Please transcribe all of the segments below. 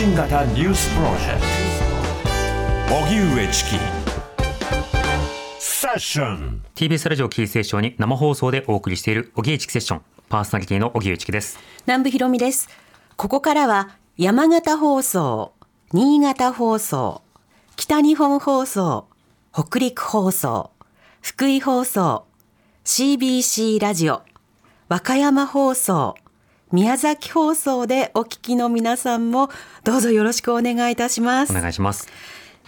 信型ニュースプロジェクト。荻上チキ。セッション。TBS ラジオキーステーションに生放送でお送りしている荻上チキセッション。パーソナリティの荻上チキです。南部ひろみです。ここからは山形放送、新潟放送、北日本放送、北陸放送、福井放送、CBC ラジオ、和歌山放送、宮崎放送でお聞きの皆さんもどうぞよろしくお願いいたしますお。願いします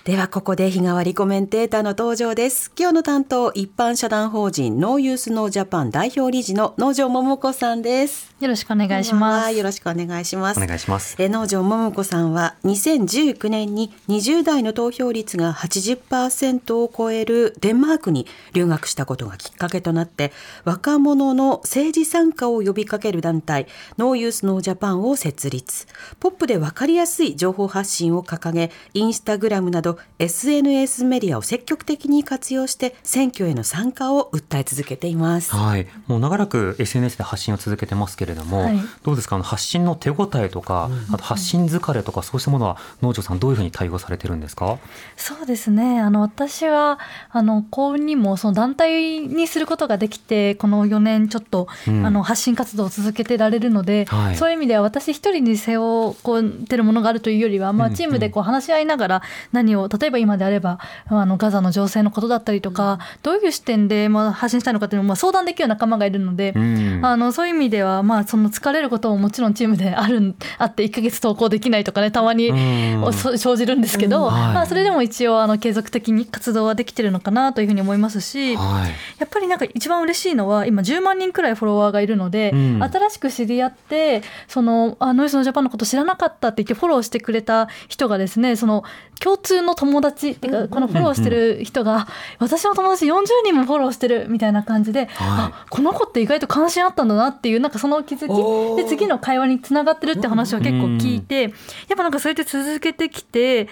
ではここで日替わりコメンテーターの登場です。今日の担当一般社団法人ノーユースノージャパン代表理事の農場桃子さんです。よろしくお願いします。よろしくお願いします。お願いしますえ農場桃子さんは2019年に20代の投票率が80%を超えるデンマークに留学したことがきっかけとなって若者の政治参加を呼びかける団体ノーユースノージャパンを設立ポップで分かりやすい情報発信を掲げインスタグラムなど SNS メディアを積極的に活用して選挙への参加を訴え続けています。はい。もう長らく SNS で発信を続けてますけれども、はい。どうですか？あの発信の手応えとか、あと発信疲れとかそうしたものは農場さんどういうふうに対応されてるんですか？そうですね。あの私はあの幸運にもその団体にすることができてこの4年ちょっと、うん。あの発信活動を続けてられるので、はい。そういう意味では私一人に背負ってるものがあるというよりは、まあうん。チームでこう話し合いながら何を例えば今であればあのガザの情勢のことだったりとか、どういう視点でまあ発信したいのかというのをまあ相談できる仲間がいるので。うん。あのそういう意味では、まあ、その疲れることももちろんチームであるあって1ヶ月投稿できないとかねたまに生じるんですけど、うん。はい。まあ、それでも一応あの継続的に活動はできてるのかなというふうに思いますし。はい。やっぱりなんか一番嬉しいのは今10万人くらいフォロワーがいるので、うん。新しく知り合ってそのあノイズのジャパンのこと知らなかったって言ってフォローしてくれた人がですねその共通の友達っていうかこのフォローしてる人が私の友達40人もフォローしてるみたいな感じで、あこの子って意外と関心あったんだなっていうなんかその気づき。で次の会話につながってるって話を結構聞いて、やっぱなんかそうやって続けてきて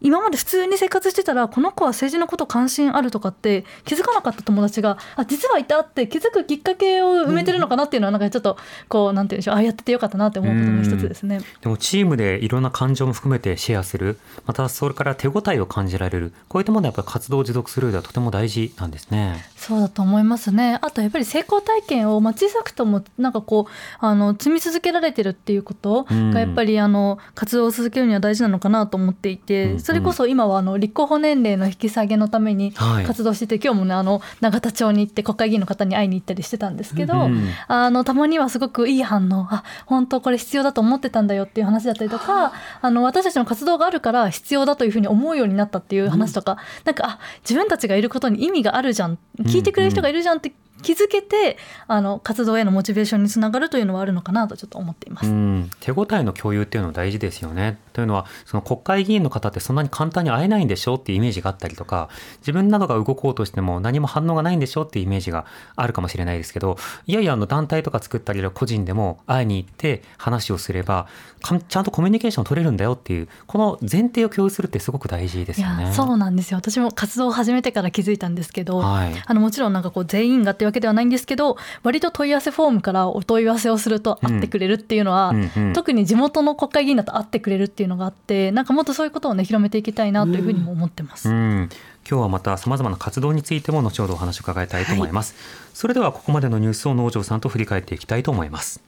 今まで普通に生活してたらこの子は政治のこと関心あるとかって気づかなかった友達があ実はいたって気づくきっかけを埋めてるのかなっていうのはなんかちょっとこうなんていうんでしょうあやっててよかったなって思うことの一つですね。でもチームでいろんな感情も含めてシェアするまたそれから手応えを感じられるこういったものはやっぱり活動を持続する上ではとても大事なんですね。そうだと思いますね。あとやっぱり成功体験を、まあ、小さくともなんかこうあの積み続けられてるっていうことうんがやっぱりあの活動を続けるには大事なのかなと思っていて、うんうんそれこそ今はあの立候補年齢の引き下げのためにはい。活動してて、今日もねあの永田町に行って国会議員の方に会いに行ったりしてたんですけど、うんあのたまにはすごくいい反応あ本当これ必要だと思ってたんだよっていう話だったりとかあ。の私たちの活動があるから必要だというふうに思うようになったっていう話とか、なんかあ自分たちがいることに意味があるじゃん聞いてくれる人がいるじゃんって気づけて、あの活動へのモチベーションにつながるというのはあるのかなとちょっと思っています。うん、手応えの共有っていうのは大事ですよね。というのはその国会議員の方ってそんなに簡単に会えないんでしょっていうイメージがあったりとか自分などが動こうとしても何も反応がないんでしょっていうイメージがあるかもしれないですけどいやいやあの団体とか作ったり個人でも会いに行って話をすればかちゃんとコミュニケーション取れるんだよっていうこの前提を共有するってすごく大事ですいよね。やそうなんですよ私も活動を始めてから気づいたんですけど、はいあのもちろんなんかこう全員がってわけではないんですけど割と問い合わせフォームからお問い合わせをすると会ってくれるっていうのは、うんうん。特に地元の国会議員だと会ってくれるっていうのがあってなんかもっとそういうことをね広めていきたいなというふうにも思ってます。うん、今日はまた様々な活動についても後ほどお話を伺いたいと思います、それではここまでのニュースを農場さんと振り返っていきたいと思います。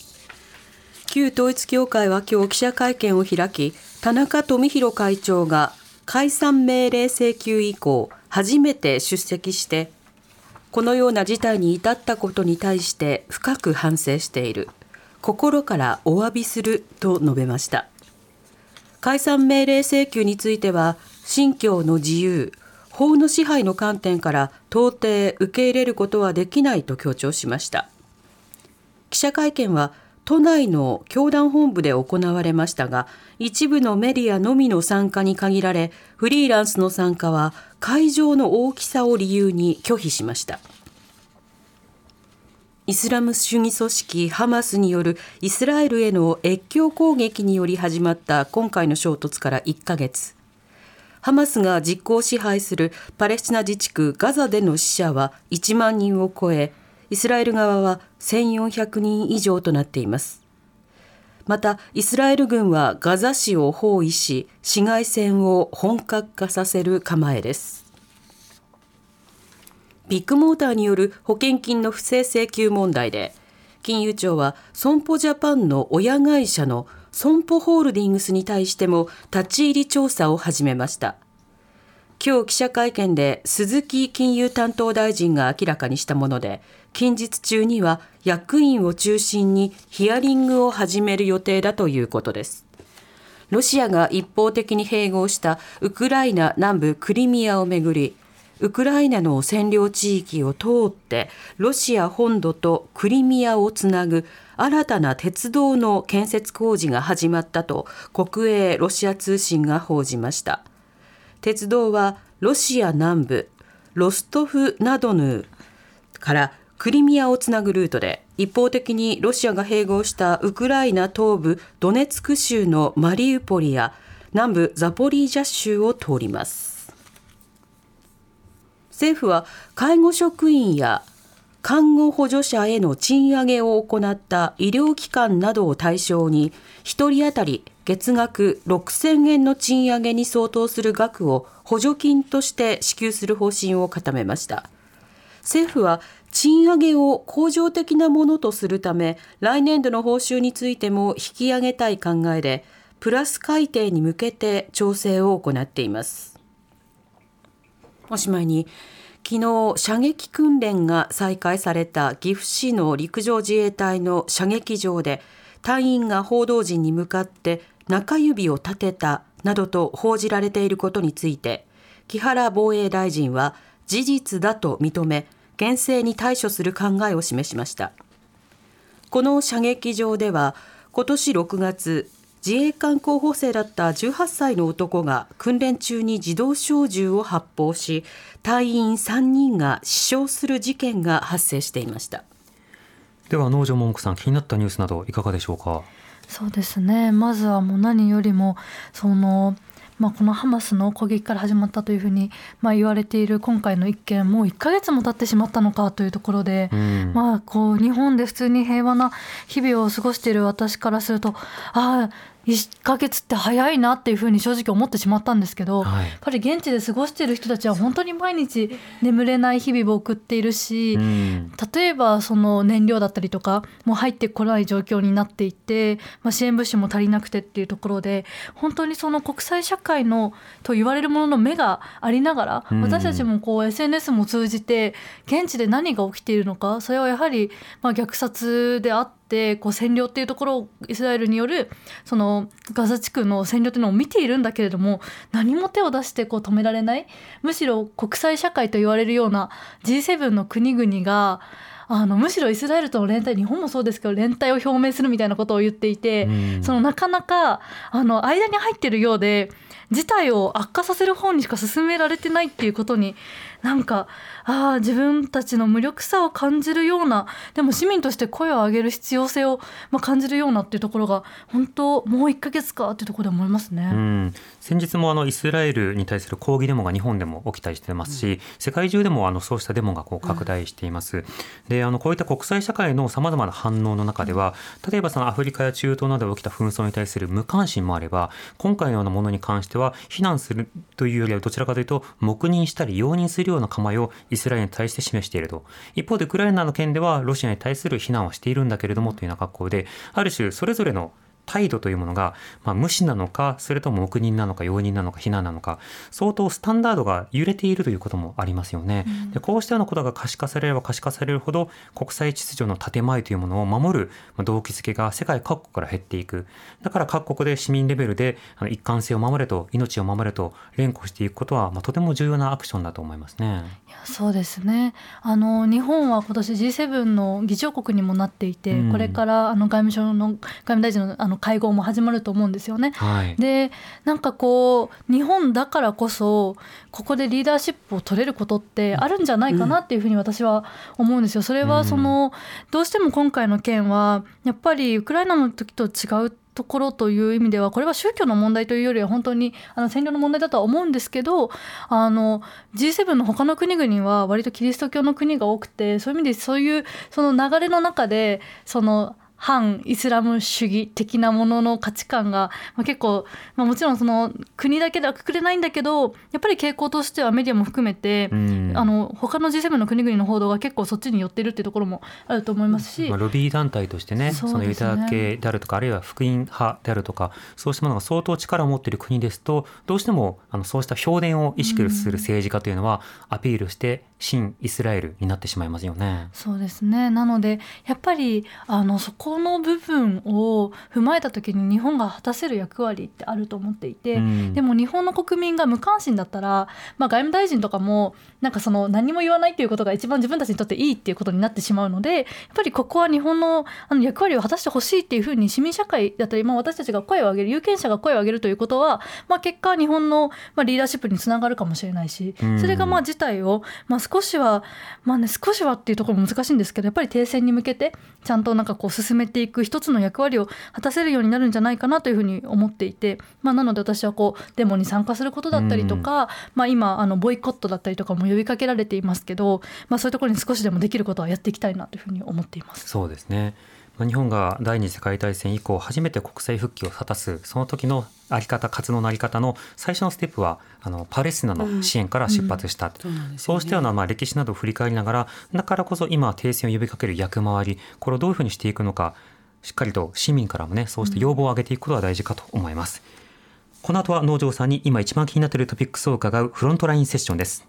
旧統一教会は今日記者会見を開き田中富広会長が解散命令請求以降初めて出席してこのような事態に至ったことに対して深く反省している。心からお詫びすると述べました。解散命令請求については信教の自由法の支配の観点から到底受け入れることはできないと強調しました。記者会見は都内の教団本部で行われましたが一部のメディアのみの参加に限られフリーランスの参加は会場の大きさを理由に拒否しました。イスラム主義組織ハマスによるイスラエルへの越境攻撃により始まった今回の衝突から1ヶ月。ハマスが実効支配するパレスチナ自治区ガザでの死者は1万人を超えイスラエル側は1400人以上となっています。またイスラエル軍はガザ市を包囲し市街戦を本格化させる構えです。ビッグモーターによる保険金の不正請求問題で金融庁は損保ジャパンの親会社の損保ホールディングスに対しても立ち入り調査を始めました。今日記者会見で鈴木金融担当大臣が明らかにしたもので近日中には役員を中心にヒアリングを始める予定だということです。ロシアが一方的に併合したウクライナ南部クリミアをめぐりウクライナの占領地域を通ってロシア本土とクリミアをつなぐ新たな鉄道の建設工事が始まったと国営ロシア通信が報じました。鉄道はロシア南部ロストフナドヌーからクリミアをつなぐルートで一方的にロシアが併合したウクライナ東部ドネツク州のマリウポリや南部ザポリージャ州を通ります。政府は介護職員や看護補助者への賃上げを行った医療機関などを対象に1人当たり月額6000円の賃上げに相当する額を補助金として支給する方針を固めました。政府は賃上げを恒常的なものとするため来年度の報酬についても引き上げたい考えでプラス改定に向けて調整を行っています。おしまいに昨日射撃訓練が再開された岐阜市の陸上自衛隊の射撃場で隊員が報道陣に向かって中指を立てたなどと報じられていることについて木原防衛大臣は事実だと認め厳正に対処する考えを示しました。この射撃場では今年6月自衛官候補生だった18歳の男が訓練中に自動小銃を発砲し隊員3人が死傷する事件が発生していました。では農場文句さん気になったニュースなどいかがでしょうか？そうですね。まずはもう何よりもそのまあ、このハマスの攻撃から始まったというふうに、まあ、言われている今回の一件もう1か月も経ってしまったのかというところで、うん、まあ、こう日本で普通に平和な日々を過ごしている私からするとああ1ヶ月って早いなっていうふうに正直思ってしまったんですけど、はい、やっぱり現地で過ごしている人たちは本当に毎日眠れない日々を送っているし、うん、例えばその燃料だったりとかも入ってこない状況になっていて、まあ、支援物資も足りなくてっていうところで本当にその国際社会のと言われるものの目がありながら、うん、私たちもこう SNS も通じて現地で何が起きているのかそれはやはりまあ虐殺であってってこう占領っていうところをイスラエルによるそのガザ地区の占領っていうのを見ているんだけれども何も手を出してこう止められないむしろ国際社会と言われるような G7 の国々があのむしろイスラエルとの連帯日本もそうですけど連帯を表明するみたいなことを言っていて、そのなかなかあの間に入ってるようで事態を悪化させる方にしか進められてないっていうことになんかああ自分たちの無力さを感じるようなでも市民として声を上げる必要性を、まあ、感じるようなっていうところが本当もう1か月かっていうところで思いますね、うん、先日もあのイスラエルに対する抗議デモが日本でも起きたりしてますし、うん、世界中でもあのそうしたデモがこう拡大しています。うん、であのこういった国際社会のさまざまな反応の中では例えばそのアフリカや中東などで起きた紛争に対する無関心もあれば今回のようなものに関しては非難するというよりはどちらかというと黙認したり容認するような構えをイスラエルに対して示していると。一方でウクライナの件ではロシアに対する非難はしているんだけれどもというような格好である種それぞれの態度というものが、まあ、無視なのかそれとも黙認なのか容認なのか非難なのか相当スタンダードが揺れているということもありますよね。うん、でこうしたようなことが可視化されれば可視化されるほど国際秩序の建前というものを守る動機づけが世界各国から減っていくだから各国で市民レベルで一貫性を守れと命を守れと連呼していくことは、まあ、とても重要なアクションだと思いますね。いやそうですねあの日本は今年 G7 の議長国にもなっていて、うん、これからあの外務省の外務大臣のあのの会合も始まると思うんですよね。はい、でなんかこう日本だからこそここでリーダーシップを取れることってあるんじゃないかなっていうふうに私は思うんですよ。それはその、どうしても今回の件はやっぱりウクライナの時と違うところという意味ではこれは宗教の問題というよりは本当にあの占領の問題だとは思うんですけどあの G7 の他の国々は割とキリスト教の国が多くてそういう意味でそういうその流れの中でその反イスラム主義的なものの価値観が、まあ、結構、まあ、もちろんその国だけではくくれないんだけどやっぱり傾向としてはメディアも含めて、うん。あの他の G7 の国々の報道が結構そっちに寄ってるっていうところもあると思いますし、まあ、ロビー団体としてねそね。そのユダヤ系であるとかあるいは福音派であるとかそうしたものが相当力を持っている国ですとどうしてもあのそうした評伝を意識する政治家というのはアピールして新イスラエルになってしまいますよね。そうですね。なのでやっぱりあのそこの部分を踏まえた時に日本が果たせる役割ってあると思っていて、うん。でも日本の国民が無関心だったら、まあ、外務大臣とかもなんかその何も言わないっていうことが一番自分たちにとっていいっていうことになってしまうのでやっぱりここは日本のあの役割を果たしてほしいっていうふうに市民社会だったり、まあ、私たちが声を上げる有権者が声を上げるということは、まあ、結果日本の、まあ、リーダーシップにつながるかもしれないしうん。それがまあ事態を、まあ、少しは、まあね、少しはっていうところも難しいんですけどやっぱり停戦に向けてちゃんとなんかこう進めていく一つの役割を果たせるようになるんじゃないかなというふうに思っていて、まあ、なので私はこうデモに参加することだったりとか、まあ、今あのボイコットだったりとかも呼びかけられていますけど、まあ、そういうところに少しでもできることはやっていきたいなというふうに思っています。そうですね。まあ日本が第二次世界大戦以降初めて国際復帰を果たすその時のあり方活動のあり方の最初のステップはあのパレスチナの支援から出発した、そうなんですよね。そうしたようなまあ歴史などを振り返りながらだからこそ今停戦を呼びかける役回りこれをどういうふうにしていくのかしっかりと市民からもねそうした要望を上げていくことが大事かと思います。この後は農場さんに今一番気になっているトピックスを伺うフロントラインセッションです。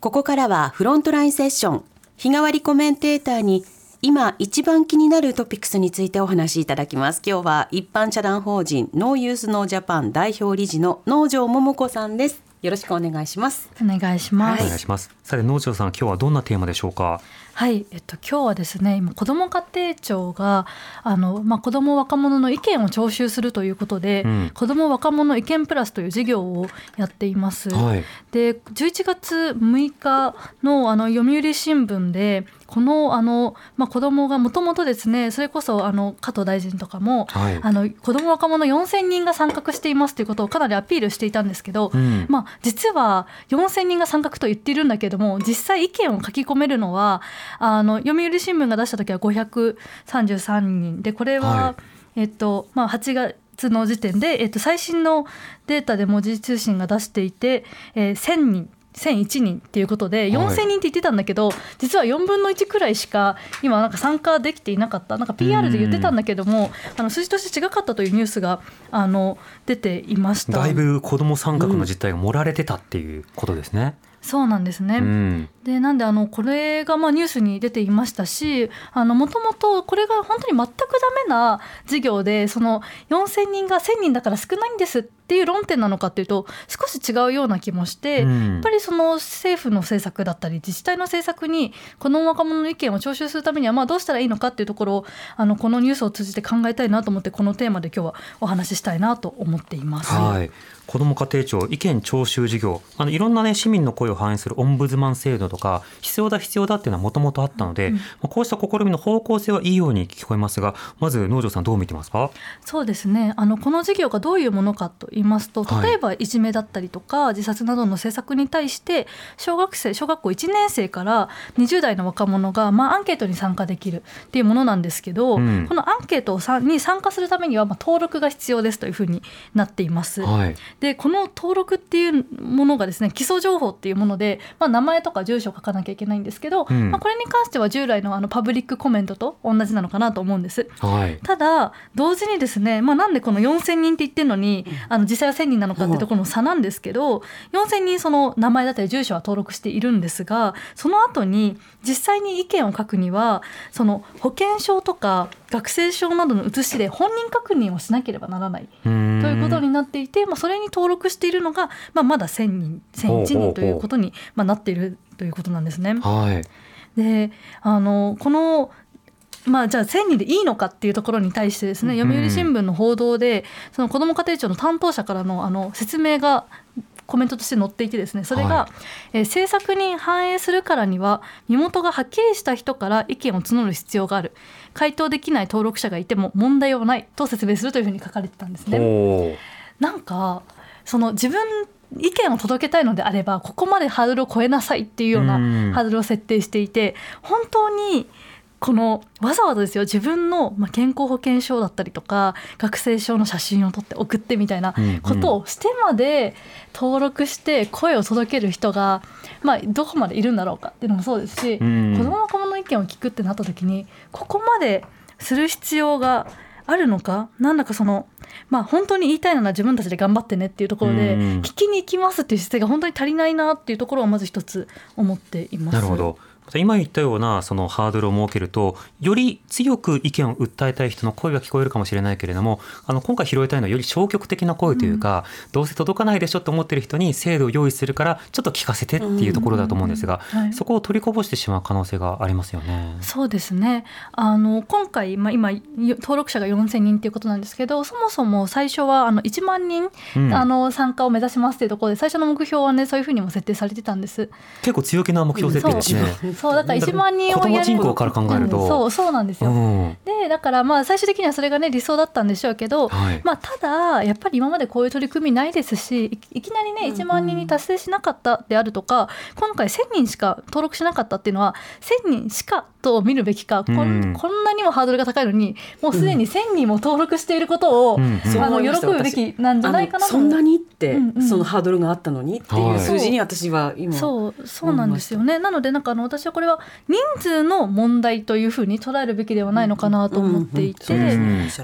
ここからはフロントラインセッション日替わりコメンテーターに今一番気になるトピックスについてお話しいただきます。今日は一般社団法人ノーユースノージャパン代表理事の農場桃子さんです。よろしくお願いします。お願いします、お願いします。さて農場さん今日はどんなテーマでしょうか？はい、えっと、今日はですね今子ども家庭庁があの、まあ、子ども若者の意見を徴収するということで、うん子ども若者意見プラスという事業をやっています。はい。で11月6日のあの読売新聞でこのあの、まあ、子どもがもともとですねそれこそあの加藤大臣とかも、はい。あの子ども若者4000人が参画していますということをかなりアピールしていたんですけど、うん。まあ、実は4000人が参画と言っているんだけれども実際意見を書き込めるのはあの読売新聞が出した時は533人。でこれは、はい。えっとまあ、8月の時点で、えっと、最新のデータで文字通信が出していて、えー1000人。1001人っていうことではい。4000人って言ってたんだけど、実は4分の1くらいしか今なんか参加できていなかった。なんか PR で言ってたんだけどもあの数字として違かったというニュースがあの出ていました。だいぶ子ども参画の実態が盛られてたっていうことですね。そうなんですね、うん。でなんであのこれがまあニュースに出ていましたしもともとこれが本当に全くダメな事業でその4,000人が1,000人だから少ないんですっていう論点なのかっていうと少し違うような気もして、うんやっぱりその政府の政策だったり自治体の政策にこの若者の意見を徴収するためにはまあどうしたらいいのかっていうところをあのこのニュースを通じて考えたいなと思ってこのテーマで今日はお話ししたいなと思っています。はい。子ども家庭庁意見徴収事業あのいろんなね市民の声を反映するオンブズマン制度とか必要だ必要だっていうのはもともとあったので、まあこうした試みの方向性はいいように聞こえますがまず農場さんどう見てますかそうですねあのこの事業がどういうものかと言いますとはい例えばいじめだったりとか、自殺などの政策に対して小学生小学校1年生から20代の若者が、まあ、アンケートに参加できるっていうものなんですけど、うんこのアンケートに参加するためには、まあ、登録が必要ですというふうになっています。はい。でこの登録っていうものがですね基礎情報っていうもので、まあ、名前とか住所を書かなきゃいけないんですけど、うんまあ、これに関しては従来のあのパブリックコメントと同じなのかなと思うんです。はい。ただ同時にですね、まあ、なんでこの4,000人って言ってるのにあの実際は1,000人なのかってところの差なんですけど4,000人その名前だったり住所は登録しているんですがその後に実際に意見を書くにはその保険証とか学生証などの写しで本人確認をしなければならないということになっていて、まあ、それに登録しているのが、まあ、まだ1,000人1,001人ということにまあなっているということなんですね。はい。であのこのまあ、じゃあ1000人でいいのかっていうところに対してですね、うん。読売新聞の報道でその子ども家庭庁の担当者からのあの説明がコメントとして載っていてですねそれが、はえー政策に反映するからには身元がはっきりした人から意見を募る必要がある。回答できない登録者がいても問題はないと説明するというふうに書かれてたんですね。なんかその自分意見を届けたいのであればここまでハードルを超えなさいっていうようなうん。ハードルを設定していて本当にこのわざわざですよ自分のまあ健康保険証だったりとか学生証の写真を撮って送ってみたいなことをしてまで登録して声を届ける人が、まあ、どこまでいるんだろうかっていうのもそうですし、うん子ども若者の意見を聞くってなった時にここまでする必要があるのかなんだかそのまあ本当に言いたいなら自分たちで頑張ってねっていうところでうん聞きに行きますっていう姿勢が本当に足りないなっていうところをまず一つ思っています。なるほど。今言ったようなそのハードルを設けるとより強く意見を訴えたい人の声が聞こえるかもしれないけれどもあの今回拾いたいのはより消極的な声というか、どうせ届かないでしょと思ってる人に制度を用意するからちょっと聞かせてっていうところだと思うんですが、はいそこを取りこぼしてしまう可能性がありますよね。そうですねあの今回、まあ、今登録者が4000人っていうことなんですけどそもそも最初はあの1万人、うんあの参加を目指しますっていうところで最初の目標はねそういうふうにも設定されてたんです。結構強気な目標設定ですね。そうだから1万人子をやる供人口から考えると、うんそうそうなんですよ。うん。でだからまあ最終的にはそれがね理想だったんでしょうけど、はい。まあ、ただやっぱり今までこういう取り組みないですしいいきなりね1万人に達成しなかったであるとか、今回1000人しか登録しなかったっていうのは1000人しかと見るべきか、こうん。んこんなにもハードルが高いのにもうすでに1000人も登録していることを、うんうん。そうあの喜ぶべきなんじゃないかなそんなにって、うんうん。そのハードルがあったのにっていう数字に私は今、そうそうなんですよね。なのでなんかあの私はこれは人数の問題というふうに捉えるべきではないのかなと思っていて、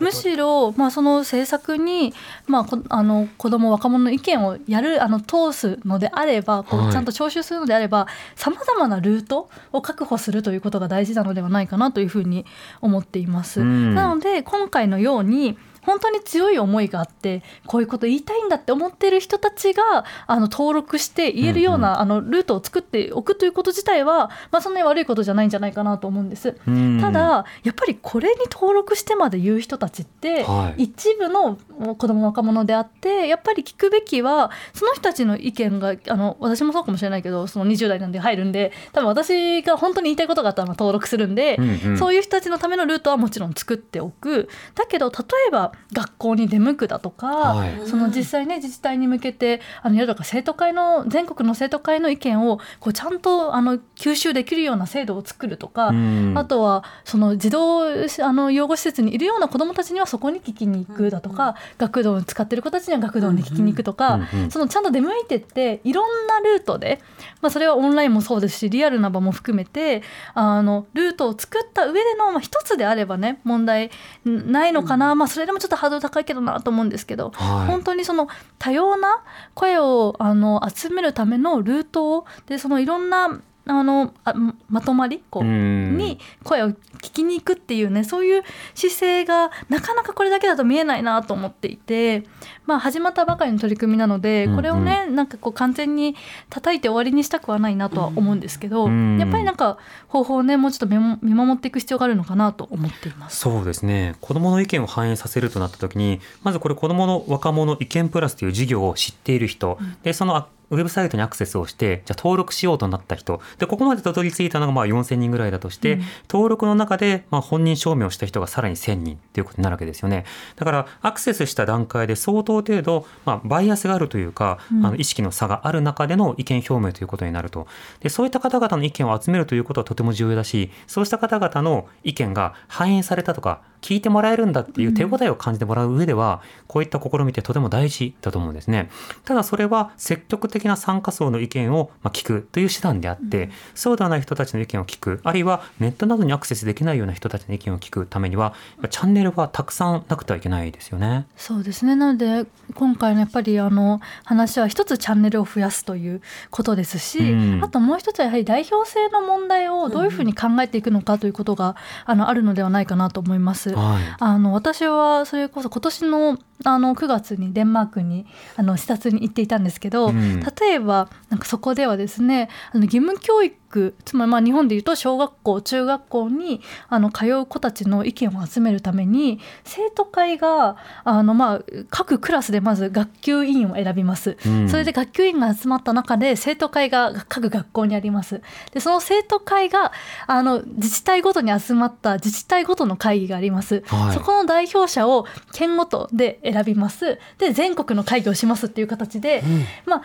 むしろ、まあ、その政策に、まあ、こあの子ども若者の意見をやるあの通すのであればこはい。うちゃんと徴収するのであればさまざまなルートを確保するということが大事なのではないかなというふうに思っています。うん。なので今回のように本当に強い思いがあってこういうこと言いたいんだって思っている人たちがあの登録して言えるような、あのルートを作っておくということ自体は、まあ、そんなに悪いことじゃないんじゃないかなと思うんです。うんただやっぱりこれに登録してまで言う人たちって、はい。一部の子ども若者であってやっぱり聞くべきはその人たちの意見があの私もそうかもしれないけどその20代なんで入るんで多分私が本当に言いたいことがあったらまあ登録するんで、うんうん。そういう人たちのためのルートはもちろん作っておく。だけど例えば学校に出向くだとか、はい。その実際ね自治体に向けてあのやるとか生徒会の全国の生徒会の意見をこうちゃんとあの吸収できるような制度を作るとか、うん。あとはその児童あの養護施設にいるような子どもたちにはそこに聞きに行くだとか、学童を使ってる子たちには学童に聞きに行くとか、うんうんそのちゃんと出向いてっていろんなルートで、まあ、それはオンラインもそうですしリアルな場も含めてあのルートを作った上での、まあ、一つであればね問題ないのかな、まあ、それでもちょっとハードル高いけどなと思うんですけど、はい。本当にその多様な声をあの集めるためのルートをでそのいろんなあのあまとまり？こう、うん。に声を聞きに行くっていうねそういう姿勢がなかなかこれだけだと見えないなと思っていて、まあ、始まったばかりの取り組みなのでこれをね、なんかこう完全に叩いて終わりにしたくはないなとは思うんですけど、うん。やっぱりなんか方法をねもうちょっと見守っていく必要があるのかなと思っています。そうですね。子どもの意見を反映させるとなった時にまずこれ子どもの若者意見プラスという事業を知っている人、でそのあウェブサイトにアクセスをしてじゃあ登録しようとなった人。でここまでたどり着いたのがまあ4000人ぐらいだとして、うん。登録の中でまあ本人証明をした人がさらに1000人っていうことになるわけですよね。だからアクセスした段階で相当程度、まあ、バイアスがあるというか、うん。あの意識の差がある中での意見表明ということになると。でそういった方々の意見を集めるということはとても重要だしそうした方々の意見が反映されたとか聞いてもらえるんだっていう手応えを感じてもらう上では、こういった試みってとても大事だと思うんですね。ただそれは積極的な参加層の意見をまあ聞くという手段であって、そうではない人たちの意見を聞くあるいはネットなどにアクセスできないような人たちの意見を聞くためにはチャンネルはたくさんなくてはいけないですよね。そうですねなので今回のやっぱりあの話は一つチャンネルを増やすということですし、うんあともう一つはやはり代表性の問題をどういうふうに考えていくのかということが、あのあるのではないかなと思います。はい。あの私はそれこそ今年のあの9月にデンマークにあの視察に行っていたんですけど、うん例えばなんかそこではですねあの義務教育つまりまあ日本でいうと小学校中学校にあの通う子たちの意見を集めるために生徒会があのまあ各クラスでまず学級委員を選びます。うんそれで学級委員が集まった中で生徒会が各学校にあります。でその生徒会があの自治体ごとに集まった自治体ごとの会議があります。はいそこの代表者を県ごとで選びます。で全国の会議をしますっていう形で、まあ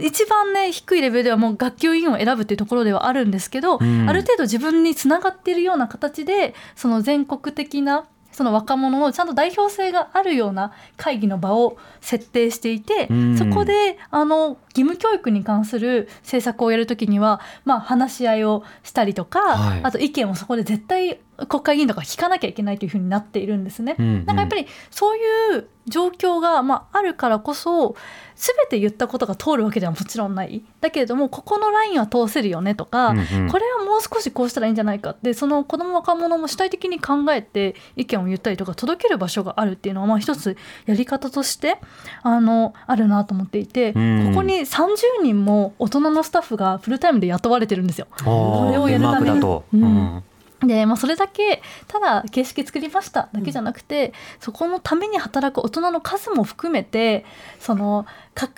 一番ね低いレベルではもう学級委員を選ぶっていうところではあるんですけど、うん。ある程度自分につながっているような形でその全国的なその若者のちゃんと代表性があるような会議の場を設定していて、うん。そこであの義務教育に関する政策をやるときには、まあ、話し合いをしたりとか、はい。あと意見をそこで絶対国会議員とか聞かなきゃいけないというふうになっているんですね。うんうん。なんかやっぱりそういう状況が、まあ、あるからこそ全て言ったことが通るわけではもちろんない。だけれどもここのラインは通せるよねとか、うんうん。これはもう少しこうしたらいいんじゃないかってその子ども若者も主体的に考えて意見を言ったりとか届ける場所があるっていうのはまあ一つやり方としてあのあるなと思っていて、うん。ここに30人も大人のスタッフがフルタイムで雇われてるんですよ。これをやるために。うんで、まあ、それだけただ形式作りましただけじゃなくて、そこのために働く大人の数も含めてそのか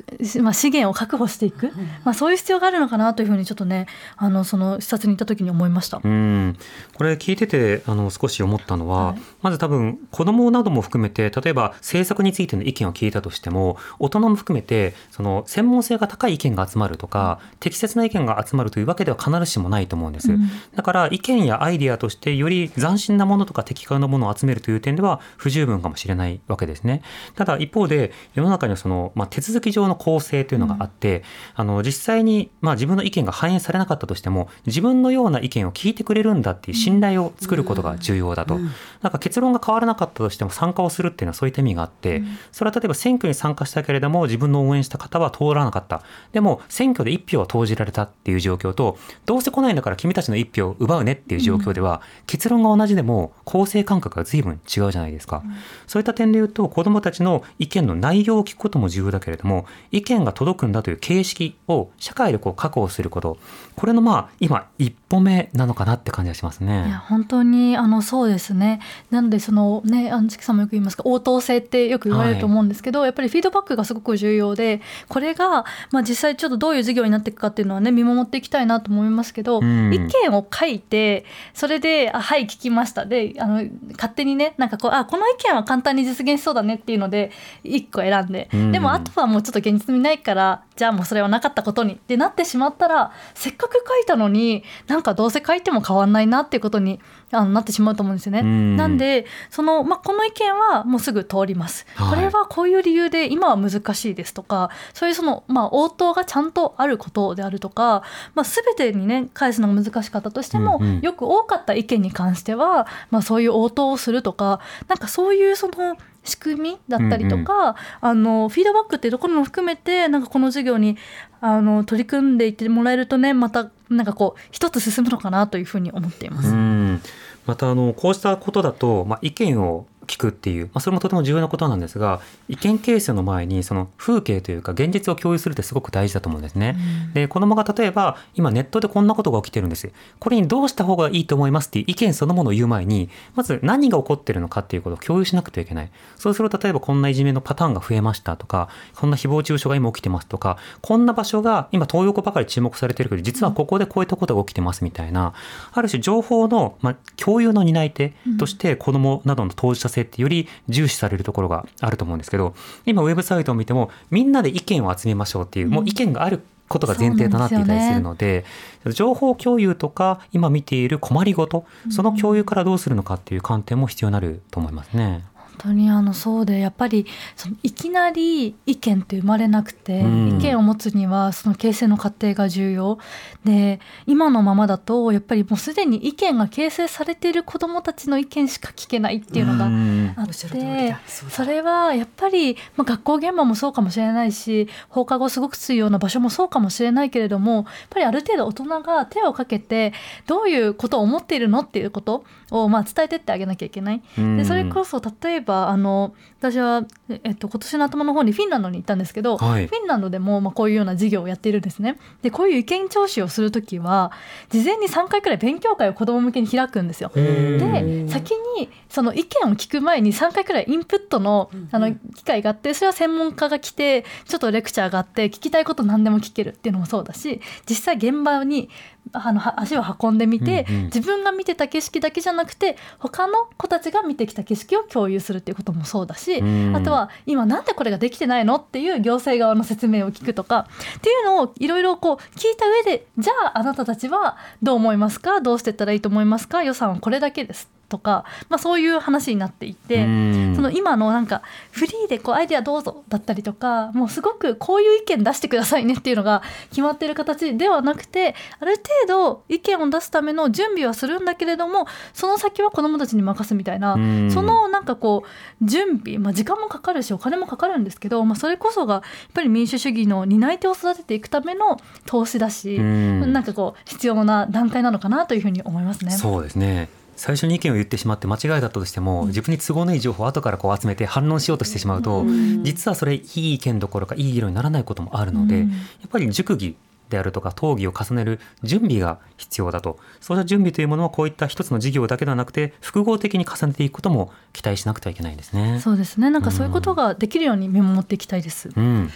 まあ、資源を確保していく、まあ、そういう必要があるのかなというふうにちょっとねあのその視察に行った時に思いました。うん、これ聞いててあの少し思ったのは、はい。まず多分子どもなども含めて例えば政策についての意見を聞いたとしても大人も含めてその専門性が高い意見が集まるとか、適切な意見が集まるというわけでは必ずしもないと思うんです、うん。だから意見やアイディアとしてより斬新なものとか適切なものを集めるという点では不十分かもしれないわけですね。ただ一方で世の中にはその、まあ、手続き上の公正というのがあって、あの実際に、まあ、自分の意見が反映されなかったとしても自分のような意見を聞いてくれるんだっていう信頼を作ることが重要だと、なんか結論が変わらなかったとしても参加をするっていうのはそういった意味があって、それは例えば選挙に参加したけれども自分の応援した方は通らなかった。でも選挙で一票は投じられたっていう状況とどうせ来ないんだから君たちの一票を奪うねっていう状況では、結論が同じでも公正感覚が随分違うじゃないですか、そういった点で言うと子どもたちの意見の内容を聞くことも重要だけれども意見が届くんだという形式を社会でこう確保すること。これのまあ今一歩目なのかなって感じがしますいやね。本当にあのそうですね。なのでそのねあのチキさんもよく言いますが応答性ってよく言われると思うんですけど、やっぱりフィードバックがすごく重要でこれが、まあ、実際ちょっとどういう授業になっていくかっていうのはね見守っていきたいなと思いますけど、うん。意見を書いてそれで「あはい聞きました」であの勝手にねなんかこうあこの意見は簡単に実現しそうだねっていうので1個選んで、うん。でもあとはもうちょっと現実にないからじゃあもうそれはなかったことにってなってしまったらせっかく書いたのになんかどうせ書いても変わんないなっていうことにあのなってしまうと思うんですよね。うん。なんでその、まあ、この意見はもうすぐ通ります、はい。これはこういう理由で今は難しいですとかそういうその、まあ、応答がちゃんとあることであるとか、まあ、全てにね返すのが難しかったとしても、うんうん。よく多かった意見に関しては、まあ、そういう応答をするとかなんかそういうその仕組みだったりとか、あのフィードバックっていうところも含めてなんかこの授業にあの取り組んでいってもらえるとねまたなんかこう一つ進むのかなというふうに思っています。うんまたあのこうしたことだと、まあ、意見を聞くっていう、まあ、それもとても重要なことなんですが意見形成の前にその風景というか現実を共有するってすごく大事だと思うんですね。で子供が例えば今ネットでこんなことが起きてるんです。これにどうした方がいいと思いますっていう意見そのものを言う前にまず何が起こってるのかっていうことを共有しなくてはいけない。そうすると例えばこんないじめのパターンが増えましたとかこんな誹謗中傷が今起きてますとかこんな場所が今東横ばかり注目されてるけど実はここでこういったことが起きてますみたいな。ある種情報の、まあ、共有の担い手として子どもなどの当事者性ってより重視されるところがあると思うんですけど今ウェブサイトを見てもみんなで意見を集めましょうっていう、もう意見があることが前提となっていたりするので情報共有とか今見ている困りごとその共有からどうするのかっていう観点も必要になると思いますね。本当にあのそうでやっぱりそのいきなり意見って生まれなくて、うん。意見を持つにはその形成の過程が重要。で今のままだとやっぱりもうすでに意見が形成されている子どもたちの意見しか聞けないっていうのがん。あってうだ。それはやっぱり、まあ、学校現場もそうかもしれないし放課後すごく強いような場所もそうかもしれないけれどもやっぱりある程度大人が手をかけてどういうことを思っているのっていうことをまあ伝えてってあげなきゃいけない。でそれこそ例えばあの私は、えっと、今年の頭の方にフィンランドに行ったんですけど、はいフィンランドでも、まあ、こういうような授業をやっているんですね。でこういう意見聴取をするときは事前に3回くらい勉強会を子ども向けに開くんですよ。で先にその意見を聞く前に3回くらいインプットのあの機会があってそれは専門家が来てちょっとレクチャーがあって聞きたいこと何でも聞けるっていうのもそうだし実際現場にあのは足を運んでみて、うんうん。自分が見てた景色だけじゃなくて他の子たちが見てきた景色を共有するるっていうこともそうだし、うん。あとは今なんでこれができてないのっていう行政側の説明を聞くとかっていうのをいろいろこう聞いた上でじゃああなたたちはどう思いますか？どうしていったらいいと思いますか？予算はこれだけですとか、まあ、そういう話になっていて。うんその今のなんかフリーでこうアイデアどうぞだったりとかもうすごくこういう意見出してくださいねっていうのが決まってる形ではなくてある程度意見を出すための準備はするんだけれどもその先は子どもたちに任すみたいなうんそのなんかこう準備、まあ、時間もかかるしお金もかかるんですけど、まあ、それこそがやっぱり民主主義の担い手を育てていくための投資だし、うんなんかこう必要な段階なのかなというふうに思いますね。そうですね最初に意見を言ってしまって間違いだったとしても自分に都合のいい情報を後からこう集めて反論しようとしてしまうと、うん。実はそれいい意見どころかいい議論にならないこともあるので、うん。やっぱり熟議であるとか討議を重ねる準備が必要だと。そうした準備というものはこういった一つの事業だけではなくて複合的に重ねていくことも期待しなくてはいけないですね。そうですね。なんかそういうことができるように見守っていきたいです。うん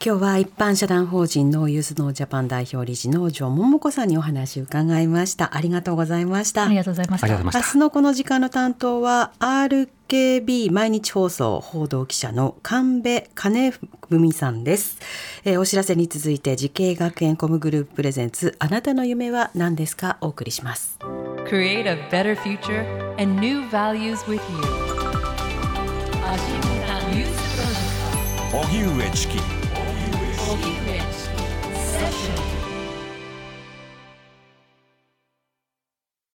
今日は一般社団法人 NO YOUTH NO JAPAN 代表理事の能條桃子さんにお話を伺いました。ありがとうございました。ありがとうございました。明日のこの時間の担当は RKB 毎日放送報道記者の神戸金史さんです、えーお知らせに続いて慈恵学園コムグループ presents あなたの夢は何ですか？お送りします。Create a better future and new values with you. 荻上チキ荻上チキ